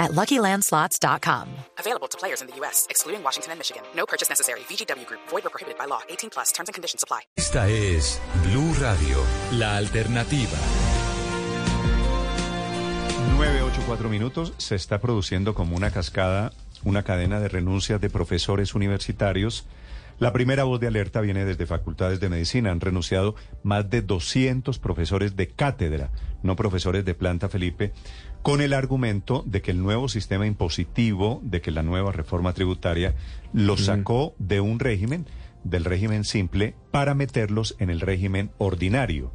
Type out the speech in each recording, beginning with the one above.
at LuckyLandSlots.com. Available to players in the U.S., excluding Washington and Michigan. No purchase necessary. VGW Group. Void or prohibited by law. 18 plus. Terms and conditions apply. Esta es Blue Radio, la alternativa. 984 minutos. Se está produciendo como una cascada, una cadena de renuncias de profesores universitarios. La primera voz de alerta viene desde facultades de medicina. Han renunciado más de 200 profesores de cátedra, no profesores de planta Felipe, con el argumento de que el nuevo sistema impositivo, de que la nueva reforma tributaria los sacó de un régimen, del régimen simple, para meterlos en el régimen ordinario.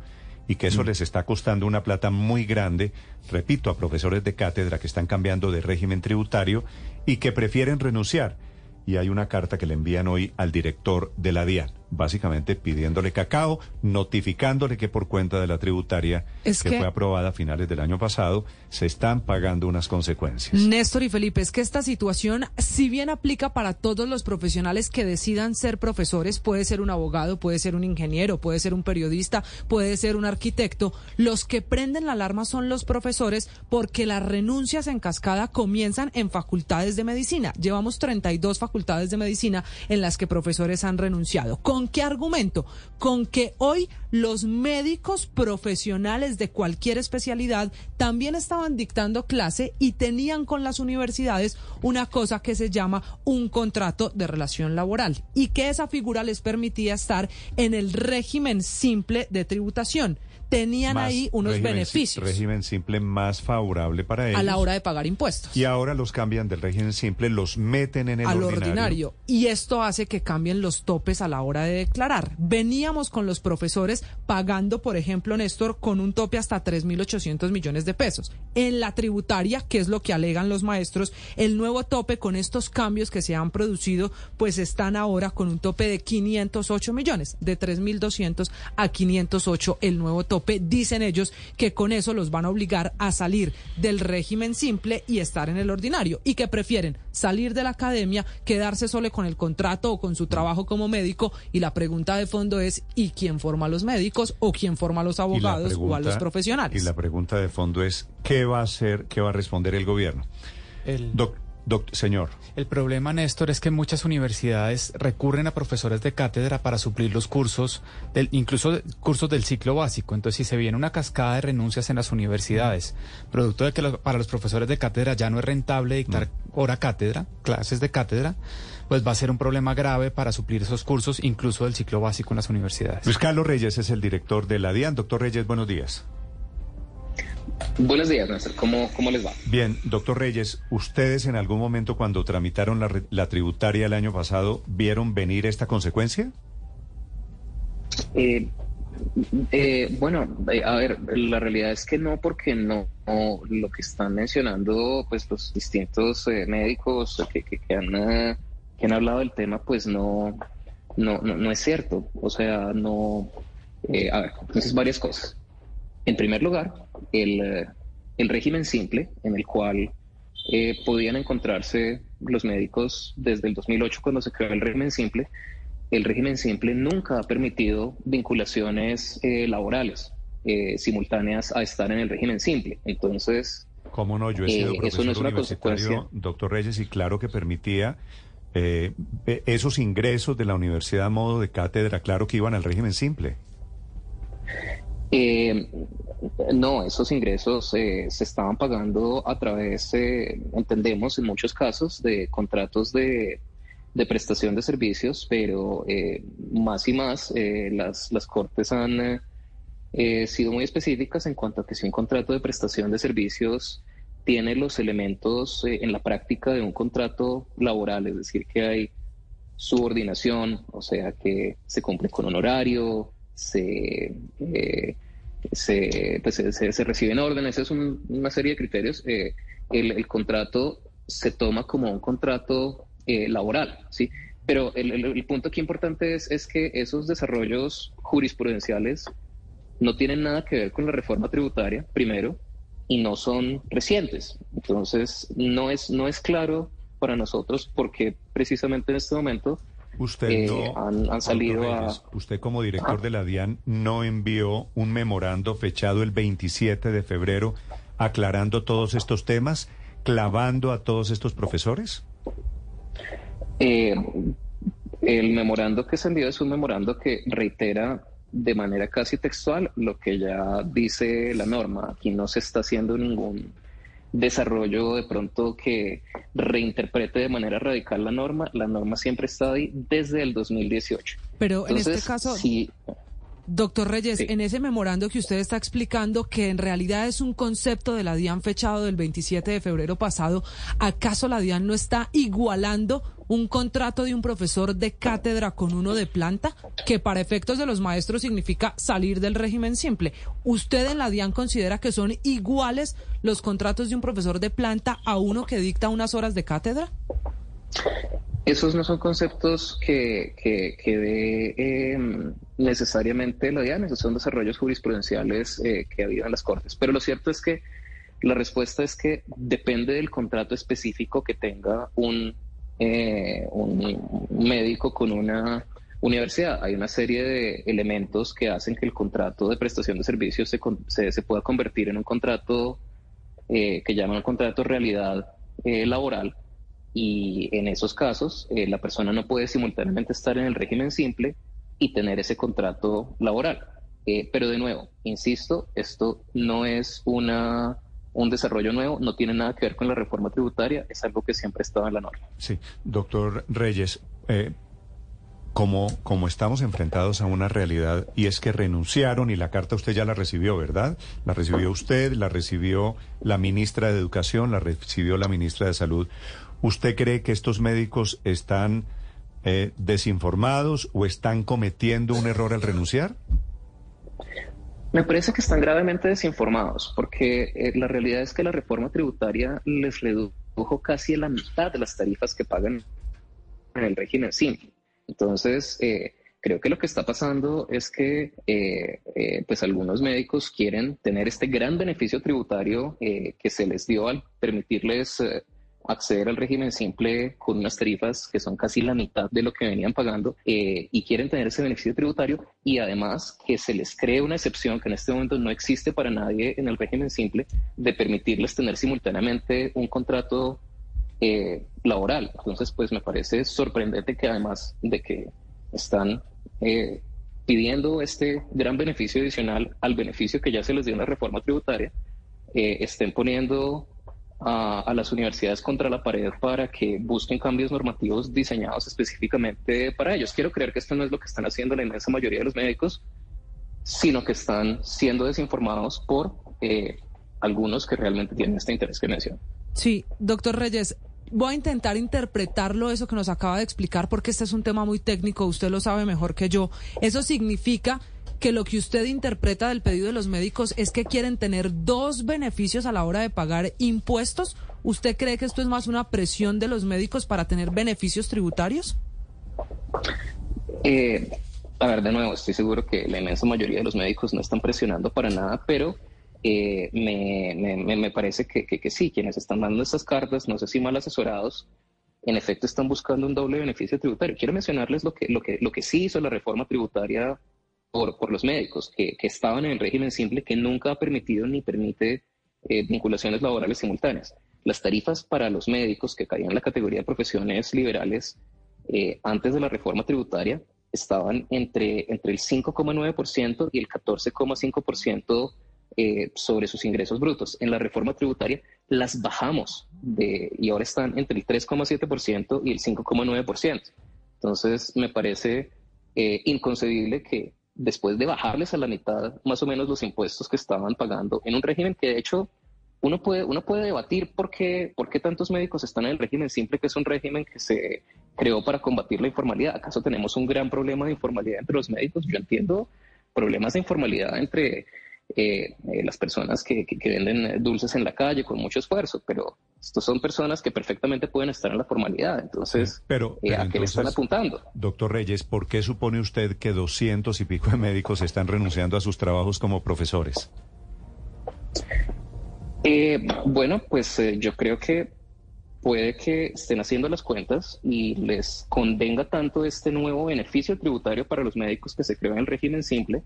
Y que eso les está costando una plata muy grande, repito, a profesores de cátedra que están cambiando de régimen tributario y que prefieren renunciar. Y hay una carta que le envían hoy al director de la DIAN, básicamente pidiéndole cacao, notificándole que por cuenta de la tributaria Es que, que- fue aprobada a finales del año pasado, se están pagando unas consecuencias. Néstor y Felipe, es que esta situación, si bien aplica para todos los profesionales que decidan ser profesores, puede ser un abogado, puede ser un ingeniero, puede ser un periodista, puede ser un arquitecto, los que prenden la alarma son los profesores porque las renuncias en cascada comienzan en facultades de medicina. Llevamos 32 facultades de medicina en las que profesores han renunciado. ¿Con qué argumento? Con que hoy los médicos profesionales de cualquier especialidad también estaban dictando clase y tenían con las universidades una cosa que se llama un contrato de relación laboral y que esa figura les permitía estar en el régimen simple de tributación. Tenían Más ahí unos régimen beneficios Régimen simple más favorable para ellos. a la hora de pagar impuestos. Y ahora los cambian del régimen simple, los meten en el al ordinario. ordinario. Y esto hace que cambien los topes a la hora de declarar. Veníamos con los profesores pagando, por ejemplo, Néstor, con un tope hasta 3.800 millones de pesos. En la tributaria, que es lo que alegan los maestros, el nuevo tope con estos cambios que se han producido, pues están ahora con un tope de 508 millones, de 3.200 a 508 el nuevo tope. Dicen ellos que con eso los van a obligar a salir del régimen simple y estar en el ordinario y que prefieren salir de la academia, quedarse solo con el contrato o con su trabajo como médico y la pregunta de fondo es ¿y quién forma a los médicos o quién forma a los abogados o a los profesionales? Y la pregunta de fondo es, ¿qué va a hacer, qué va a responder el gobierno? El, Doc- doc- señor, el problema, Néstor, es que muchas universidades recurren a profesores de cátedra para suplir los cursos, del, incluso cursos del ciclo básico. Entonces, si se viene una cascada de renuncias en las universidades, producto de que los- para los profesores de cátedra ya no es rentable dictar hora cátedra, clases de cátedra, pues va a ser un problema grave para suplir esos cursos, incluso del ciclo básico en las universidades. Luis Carlos Reyes es el director de la DIAN. Doctor Reyes, buenos días. Buenos días, Néstor. ¿Cómo, ¿Cómo les va? Bien, doctor Reyes, ¿ustedes en algún momento cuando tramitaron la, tributaria el año pasado vieron venir esta consecuencia? Eh, eh, bueno, eh, a ver, la realidad es que no, porque no, no, lo que están mencionando, pues los distintos eh, médicos que, que, que han, eh, que han hablado del tema, pues no, no, no, no es cierto. O sea, no. a ver, entonces varias cosas. En primer lugar, el, eh, el régimen simple, en el cual eh, podían encontrarse los médicos desde el 2008 cuando se creó el régimen simple, el régimen simple nunca ha permitido vinculaciones eh, laborales eh, simultáneas a estar en el régimen simple. Entonces, ¿Cómo no? Yo he Eh, sido eso profesor no es universitario, doctor Reyes, y claro que permitía eh, eh, esos ingresos de la universidad a modo de cátedra, claro que iban al régimen simple. Eh, no, esos ingresos eh, se estaban pagando a través, eh, entendemos en muchos casos, de contratos de, de prestación de servicios, pero eh, más y más eh, las, las cortes han eh, sido muy específicas en cuanto a que si un contrato de prestación de servicios tiene los elementos en la práctica de un contrato laboral, es decir, que hay subordinación, o sea, que se cumple con un horario, se, eh, pues, se, se- reciben órdenes, es un- una serie de criterios. eh, el, el contrato se toma como un contrato eh, laboral, ¿sí? pero el, punto aquí importante es, es que esos desarrollos jurisprudenciales no tienen nada que ver con la reforma tributaria, primero, y no son recientes. Entonces, no es, no es claro para nosotros porque precisamente en este momento usted eh, no, han, salido a... Usted como director de la DIAN no envió un memorando fechado el 27 de febrero aclarando todos estos temas, clavando a todos estos profesores. Eh, el memorando que se envió es un memorando que reitera de manera casi textual lo que ya dice la norma. Aquí no se está haciendo ningún desarrollo de pronto que reinterprete de manera radical la norma. La norma siempre está ahí desde el 2018. Pero en este caso, sí, Doctor Reyes, en ese memorando que usted está explicando que en realidad es un concepto de la DIAN fechado del 27 de febrero pasado, ¿acaso la DIAN no está igualando un contrato de un profesor de cátedra con uno de planta, que para efectos de los maestros significa salir del régimen simple? ¿Usted en la DIAN considera que son iguales los contratos de un profesor de planta a uno que dicta unas horas de cátedra? Esos no son conceptos que, que, que de em, necesariamente la DIAN, esos son desarrollos jurisprudenciales eh, que ha habido en las Cortes. Pero lo cierto es que la respuesta es que depende del contrato específico que tenga un, eh, un, médico con una universidad. Hay una serie de elementos que hacen que el contrato de prestación de servicios se, se, pueda convertir en un contrato eh, que llaman un contrato realidad laboral y en esos casos eh, la persona no puede simultáneamente estar en el régimen simple y tener ese contrato laboral. Eh, pero de nuevo, insisto, esto no es una, un desarrollo nuevo, no tiene nada que ver con la reforma tributaria, es algo que siempre estaba en la norma. Sí, doctor Reyes, eh, como, como estamos enfrentados a una realidad y es que renunciaron y la carta usted ya la recibió, ¿verdad? La recibió usted, la recibió la ministra de Educación, la recibió la ministra de Salud. ¿Usted cree que estos médicos están eh, desinformados o están cometiendo un error al renunciar? Me parece que están gravemente desinformados, porque eh, la realidad es que la reforma tributaria les redujo casi la mitad de las tarifas que pagan en el régimen simple. Entonces, eh, creo que lo que está pasando es que pues algunos médicos quieren tener este gran beneficio tributario que se les dio al permitirles acceder al régimen simple con unas tarifas que son casi la mitad de lo que venían pagando eh, y quieren tener ese beneficio tributario y además que se les cree una excepción que en este momento no existe para nadie en el régimen simple de permitirles tener simultáneamente un contrato eh, laboral. Entonces, pues me parece sorprendente que además de que están eh, pidiendo este gran beneficio adicional al beneficio que ya se les dio en la reforma tributaria, estén poniendo a, las universidades contra la pared para que busquen cambios normativos diseñados específicamente para ellos. Quiero creer que esto no es lo que están haciendo la inmensa mayoría de los médicos, sino que están siendo desinformados por eh, algunos que realmente tienen este interés que menciono. Sí, doctor Reyes, voy a intentar interpretarlo eso que nos acaba de explicar porque este es un tema muy técnico, usted lo sabe mejor que yo. Eso significa que lo que usted interpreta del pedido de los médicos es que quieren tener dos beneficios a la hora de pagar impuestos. ¿Usted cree que esto es más una presión de los médicos para tener beneficios tributarios? Eh, a ver, de nuevo, estoy seguro que la inmensa mayoría de los médicos no están presionando para nada, pero eh, me, me, parece que, que, sí, quienes están dando estas cartas, no sé si mal asesorados, en efecto están buscando un doble beneficio tributario. Quiero mencionarles lo que, lo que, lo que sí hizo la reforma tributaria por, los médicos que, estaban en el régimen simple que nunca ha permitido ni permite eh, vinculaciones laborales simultáneas. Las tarifas para los médicos que caían en la categoría de profesiones liberales eh, antes de la reforma tributaria estaban entre, entre el 5,9% y el 14,5% eh, sobre sus ingresos brutos. En la reforma tributaria las bajamos de, y ahora están entre el 3,7% y el 5,9%. Entonces, me parece inconcebible que después de bajarles a la mitad más o menos los impuestos que estaban pagando en un régimen que de hecho uno puede, uno puede debatir por qué, por qué tantos médicos están en el régimen simple, que es un régimen que se creó para combatir la informalidad. ¿Acaso tenemos un gran problema de informalidad entre los médicos? Yo entiendo problemas de informalidad entre eh, eh, las personas que, que, venden dulces en la calle con mucho esfuerzo, pero estos son personas que perfectamente pueden estar en la formalidad. Entonces, pero, ¿a qué le están apuntando? Doctor Reyes, ¿por qué supone usted que doscientos y pico de médicos están renunciando a sus trabajos como profesores? bueno, pues yo creo que puede que estén haciendo las cuentas y les convenga tanto este nuevo beneficio tributario para los médicos que se creó en el régimen simple,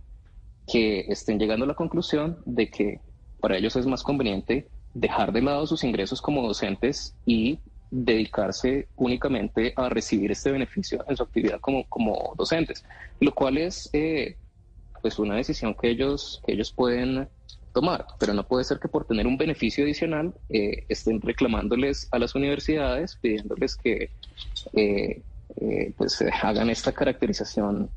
que estén llegando a la conclusión de que para ellos es más conveniente dejar de lado sus ingresos como docentes y dedicarse únicamente a recibir este beneficio en su actividad como, como docentes, lo cual es eh, pues una decisión que ellos, que ellos pueden tomar, pero no puede ser que por tener un beneficio adicional eh, estén reclamándoles a las universidades, pidiéndoles que eh, eh, pues hagan esta caracterización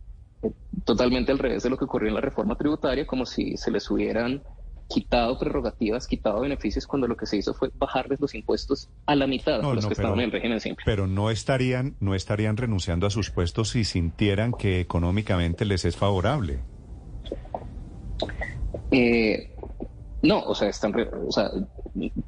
totalmente al revés de lo que ocurrió en la reforma tributaria, como si se les hubieran quitado prerrogativas, quitado beneficios, cuando lo que se hizo fue bajarles los impuestos a la mitad de los que estaban en el régimen simple. Pero no estarían, no estarían renunciando a sus puestos si sintieran que económicamente les es favorable. Eh, no, o sea, están, o sea,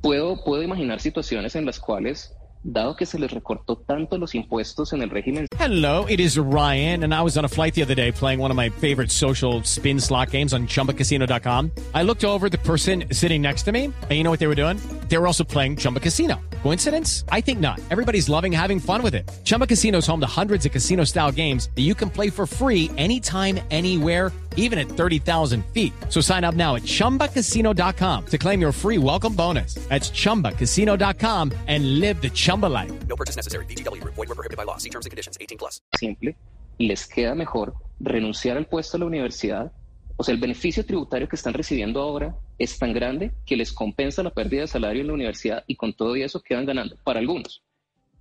puedo, puedo imaginar situaciones en las cuales dado que se les recortó tanto los impuestos en el régimen. Hello, it is Ryan, and I was on a flight the other day playing one of my favorite social spin slot games on chumbacasino.com. I looked over the person sitting next to me, and you know what they were doing? They were also playing Chumba Casino. Coincidence? I think not. Everybody's loving having fun with it. Chumba Casino is home to hundreds of casino style games that you can play for free anytime, anywhere, even at 30,000 feet. So sign up now at chumbacasino.com to claim your free welcome bonus. That's chumbacasino.com and live the Chumba life. No purchase necessary. DTW, void, were prohibited by law. See terms and conditions 18 plus. Simple. Les queda mejor renunciar al puesto a la universidad O sea, el beneficio tributario que están recibiendo ahora es tan grande que les compensa la pérdida de salario en la universidad y con todo eso quedan ganando para algunos.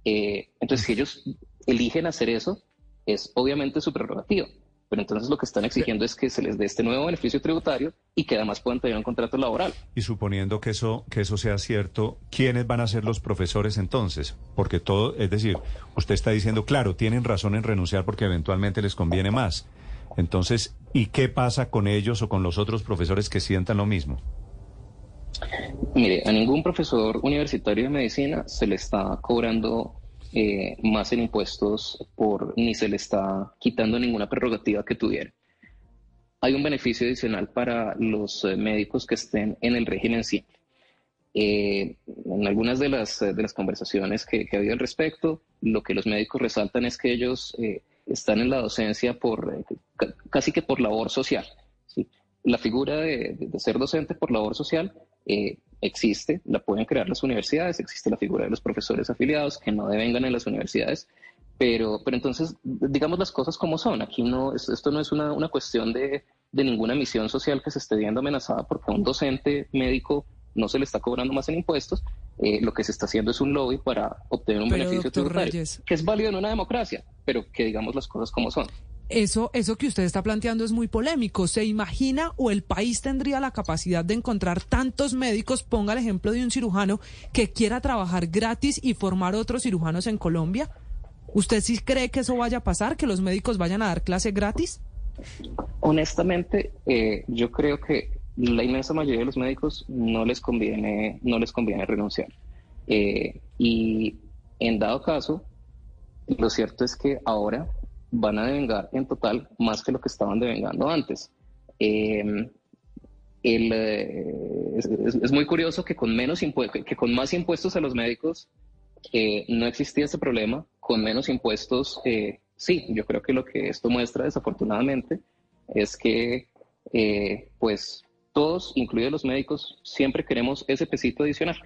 Eh, entonces, si ellos eligen hacer eso, es obviamente su prerrogativa. Pero entonces lo que están exigiendo es que se les dé este nuevo beneficio tributario y que además puedan tener un contrato laboral. Y suponiendo que eso, que eso sea cierto, ¿quiénes van a ser los profesores entonces? Porque todo, es decir, usted está diciendo, claro, tienen razón en renunciar porque eventualmente les conviene más. Entonces, ¿y qué pasa con ellos o con los otros profesores que sientan lo mismo? Mire, a ningún profesor universitario de medicina se le está cobrando eh, más en impuestos por ni se le está quitando ninguna prerrogativa que tuviera. Hay un beneficio adicional para los eh, médicos que estén en el régimen simple. Eh, en algunas de las, de las conversaciones que, que, ha habido al respecto, lo que los médicos resaltan es que ellos están en la docencia por eh, casi que por labor social. La figura de, ser docente por labor social eh, existe, la pueden crear las universidades, existe la figura de los profesores afiliados que no devengan en las universidades, pero, pero entonces digamos las cosas como son. Aquí no, esto no es una, una cuestión de, de ninguna misión social que se esté viendo amenazada porque un docente médico no se le está cobrando más en impuestos, eh, lo que se está haciendo es un lobby para obtener un beneficio tributario, que es válido en una democracia, pero que digamos las cosas como son. Eso, eso que usted está planteando es muy polémico. ¿Se imagina o el país tendría la capacidad de encontrar tantos médicos? Ponga el ejemplo de un cirujano que quiera trabajar gratis y formar otros cirujanos en Colombia. ¿Usted sí cree que eso vaya a pasar, que los médicos vayan a dar clase gratis? Honestamente, eh, yo creo que la inmensa mayoría de los médicos no les conviene, no les conviene renunciar. Eh, y en dado caso, lo cierto es que ahora van a devengar en total más que lo que estaban devengando antes. Em, eh, es, muy curioso que con, menos que con más impuestos a los médicos eh, no existía ese problema, con menos impuestos sí, yo creo que lo que esto muestra desafortunadamente es que pues todos, incluidos los médicos, siempre queremos ese pesito adicional.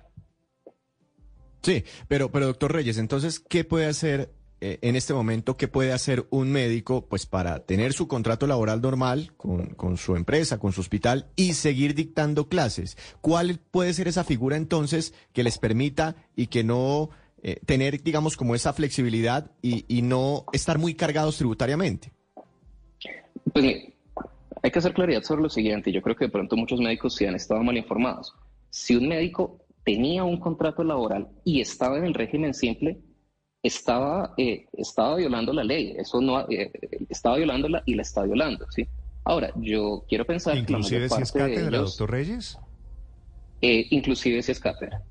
Sí, pero, pero doctor Reyes, entonces, ¿qué puede hacer eh, en este momento? ¿Qué puede hacer un médico pues para tener su contrato laboral normal con, con, su empresa, con su hospital y seguir dictando clases? ¿Cuál puede ser esa figura entonces que les permita y que no eh, tener, digamos, como esa flexibilidad y, y no estar muy cargados tributariamente? Pues hay que hacer claridad sobre lo siguiente. Yo creo que de pronto muchos médicos sí han estado mal informados. Si un médico tenía un contrato laboral y estaba en el régimen simple, estaba, eh, estaba violando la ley. Eso no, eh, estaba violándola y la está violando. ¿sí? Ahora, yo quiero pensar inclusive que si es cátedra, doctor Reyes. Eh, inclusive si es cátedra.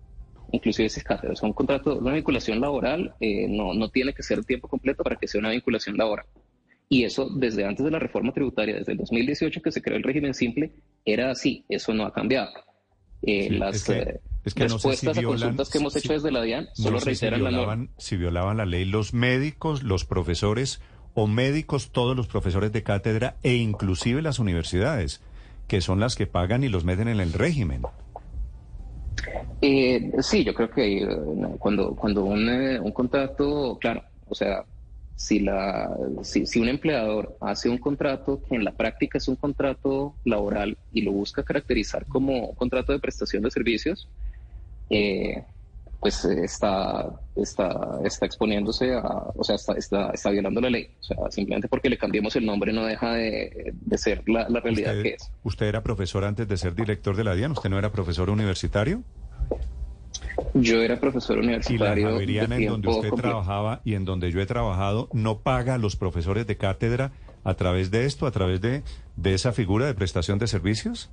Inclusive si es cátedra. Es un contrato, una vinculación laboral, eh, no, no tiene que ser tiempo completo para que sea una vinculación laboral. Y eso desde antes de la reforma tributaria, desde el 2018 que se creó el régimen simple, era así. Eso no ha cambiado. Eh, las respuestas a consultas que hemos hecho desde la DIAN solo reiteran la norma. Si violaban la ley los médicos, los profesores o médicos, todos los profesores de cátedra e inclusive las universidades, que son las que pagan y los meten en el régimen. Eh, sí, yo creo que eh, cuando, cuando un, eh, un, contrato, claro, o sea, si, la, si, si, un empleador hace un contrato que en la práctica es un contrato laboral y lo busca caracterizar como un contrato de prestación de servicios, eh, pues eh, está, está, está exponiéndose a, o sea, está, está, está, violando la ley. O sea, simplemente porque le cambiemos el nombre no deja de, de ser la, la realidad que es. ¿Usted era profesor antes de ser director de la DIAN? ¿Usted no era profesor universitario? Yo era profesor universitario. ¿Y la Javeriana en donde usted trabajaba y en donde yo he trabajado no paga a los profesores de cátedra a través de esto, a través de, de esa figura de prestación de servicios?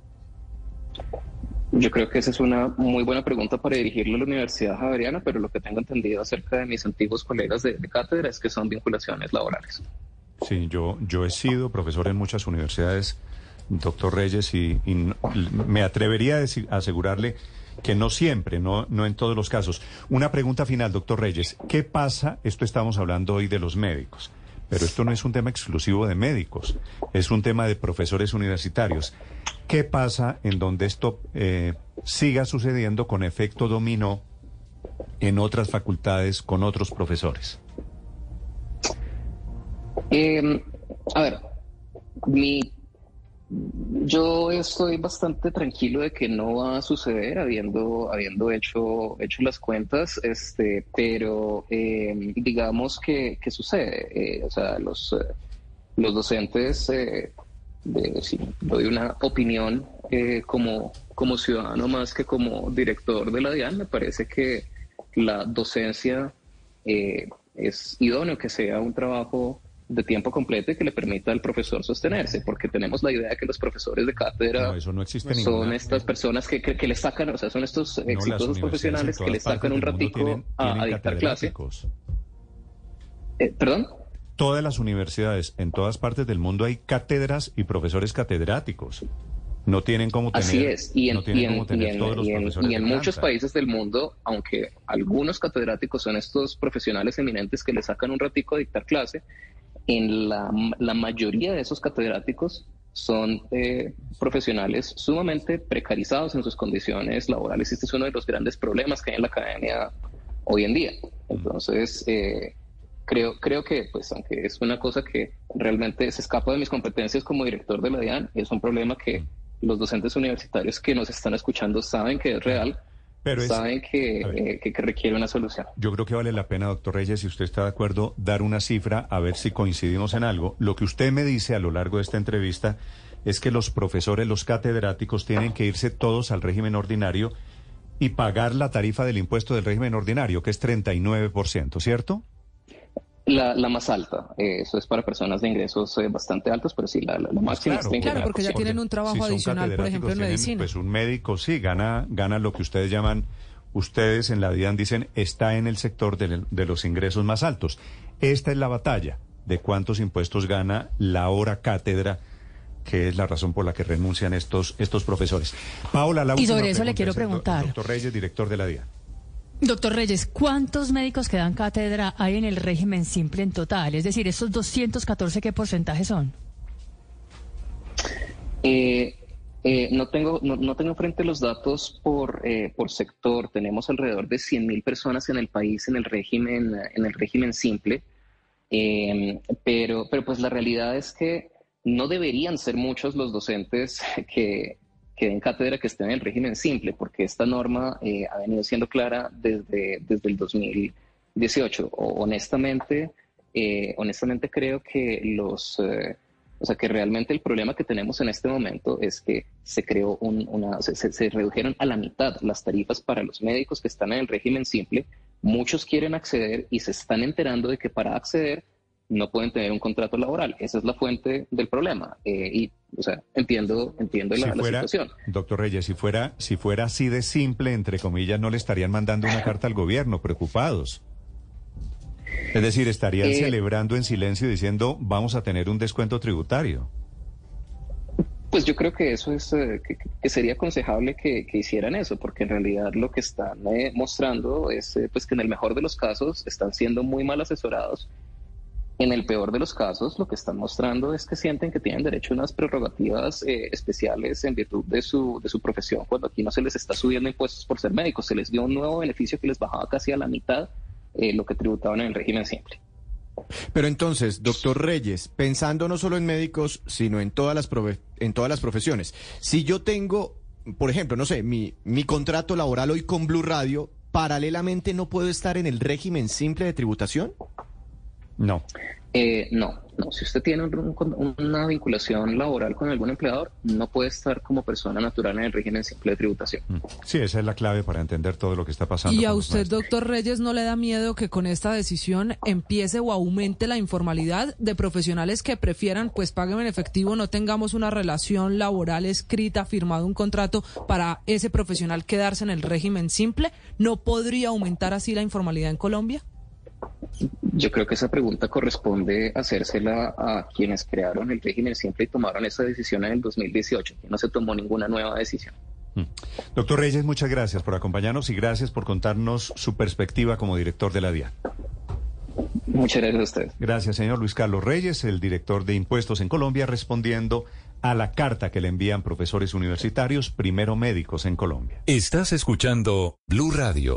Yo creo que esa es una muy buena pregunta para dirigirle a la Universidad Javeriana, pero lo que tengo entendido acerca de mis antiguos colegas de, cátedra es que son vinculaciones laborales. Sí, yo, yo he sido profesor en muchas universidades, doctor Reyes, y, me atrevería a, asegurarle que no siempre, no, no en todos los casos. Una pregunta final, doctor Reyes. ¿Qué pasa? Esto estamos hablando hoy de los médicos, pero esto no es un tema exclusivo de médicos, es un tema de profesores universitarios. ¿Qué pasa en donde esto eh, siga sucediendo con efecto dominó en otras facultades con otros profesores? Em, a ver, mi, yo estoy bastante tranquilo de que no va a suceder habiendo, habiendo hecho, hecho las cuentas, este, pero em, digamos que, sucede. Eh, o sea, los, eh, los docentes de, si doy una opinión eh, como, como ciudadano más que como director de la DIAN, me parece que la docencia eh, es idóneo que sea un trabajo de tiempo completo y que le permita al profesor sostenerse, porque tenemos la idea de que los profesores de cátedra son estas personas que, que, le sacan, o sea, son estos exitosos profesionales que le sacan un ratico a, dictar clase. Eh, ¿Perdón? todas las universidades, en todas partes del mundo hay cátedras y profesores catedráticos. No tienen cómo tener, Así es, y en, todos los y en muchos países del mundo, aunque algunos catedráticos son estos profesionales eminentes que le sacan un ratico a dictar clase, en la, mayoría de esos catedráticos son eh, profesionales sumamente precarizados en sus condiciones laborales. Este es uno de los grandes problemas que hay en la academia hoy en día. Entonces, eh, creo, creo que, pues, aunque es una cosa que realmente se escapa de mis competencias como director de la DIAN, es un problema que los docentes universitarios que nos están escuchando saben que es real, pero saben eh, que, que, requiere una solución. Yo creo que vale la pena, doctor Reyes, si usted está de acuerdo, dar una cifra a ver si coincidimos en algo. Lo que usted me dice a lo largo de esta entrevista es que los profesores, los catedráticos, tienen que irse todos al régimen ordinario y pagar la tarifa del impuesto del régimen ordinario, que es 39%, ¿cierto? La, la más alta, eh, eso es para personas de ingresos eh, bastante altos, pero sí, la, la, máxima claro, claro, porque ya tienen un trabajo adicional, por ejemplo, en medicina. Pues un médico sí gana, gana lo que ustedes llaman, ustedes en la DIAN dicen, está en el sector de, de los ingresos más altos. Esta es la batalla de cuántos impuestos gana la hora cátedra que es la razón por la que renuncian estos, estos profesores. Paola, la Y sobre eso le quiero preguntar. Doctor Reyes, director de la DIAN. Doctor Reyes, ¿cuántos médicos que dan cátedra hay en el régimen simple en total? Es decir, esos 214, ¿qué porcentaje son? Eh, eh, no, tengo, no, tengo frente los datos por, eh, por sector. Tenemos alrededor de 100.000 personas en el país en el régimen, en el régimen simple. pero, pero pues la realidad es que no deberían ser muchos los docentes que, que den cátedra que estén en el régimen simple, porque esta norma eh, ha venido siendo clara desde, desde el 2018. O, honestamente, eh, honestamente creo que los, eh, o sea, que realmente el problema que tenemos en este momento es que se creó una, se, se, redujeron a la mitad las tarifas para los médicos que están en el régimen simple. Muchos quieren acceder y se están enterando de que para acceder no pueden tener un contrato laboral. Esa es la fuente del problema. Eh, y, o sea, entiendo, entiendo la, Si la fuera, situación. doctor Reyes, si fuera, si fuera así de simple, entre comillas, no le estarían mandando una carta al gobierno, preocupados. Es decir, estarían Eh, celebrando en silencio diciendo vamos a tener un descuento tributario. Pues yo creo que eso es, eh, que, que sería aconsejable que, que hicieran eso, porque en realidad lo que están eh, mostrando es pues que en el mejor de los casos están siendo muy mal asesorados. En el peor de los casos, lo que están mostrando es que sienten que tienen derecho a unas prerrogativas eh, especiales en virtud de su, de su profesión, cuando aquí no se les está subiendo impuestos por ser médicos, se les dio un nuevo beneficio que les bajaba casi a la mitad eh, lo que tributaban en el régimen simple. Pero entonces, doctor Reyes, pensando no solo en médicos, sino en todas las, en todas las profesiones, si yo tengo, por ejemplo, no sé, mi, mi contrato laboral hoy con Blue Radio, paralelamente no puedo estar en el régimen simple de tributación? No. Eh, no, no. Si usted tiene un- un- una vinculación laboral con algún empleador, no puede estar como persona natural en el régimen simple de tributación. Mm. Sí, esa es la clave para entender todo lo que está pasando. ¿Y a usted, doctor Reyes, no le da miedo que con esta decisión empiece o aumente la informalidad de profesionales que prefieran, pues paguen en efectivo, no tengamos una relación laboral escrita, firmado un contrato para ese profesional quedarse en el régimen simple? ¿No podría aumentar así la informalidad en Colombia? Yo creo que esa pregunta corresponde hacérsela a quienes crearon el régimen simple y tomaron esa decisión en el 2018. que No se tomó ninguna nueva decisión. Mm. Doctor Reyes, muchas gracias por acompañarnos y gracias por contarnos su perspectiva como director de la DIAN. Muchas gracias a ustedes. Gracias, señor Luis Carlos Reyes, el director de impuestos en Colombia, respondiendo a la carta que le envían profesores universitarios, primero médicos en Colombia. Estás escuchando Blue Radio.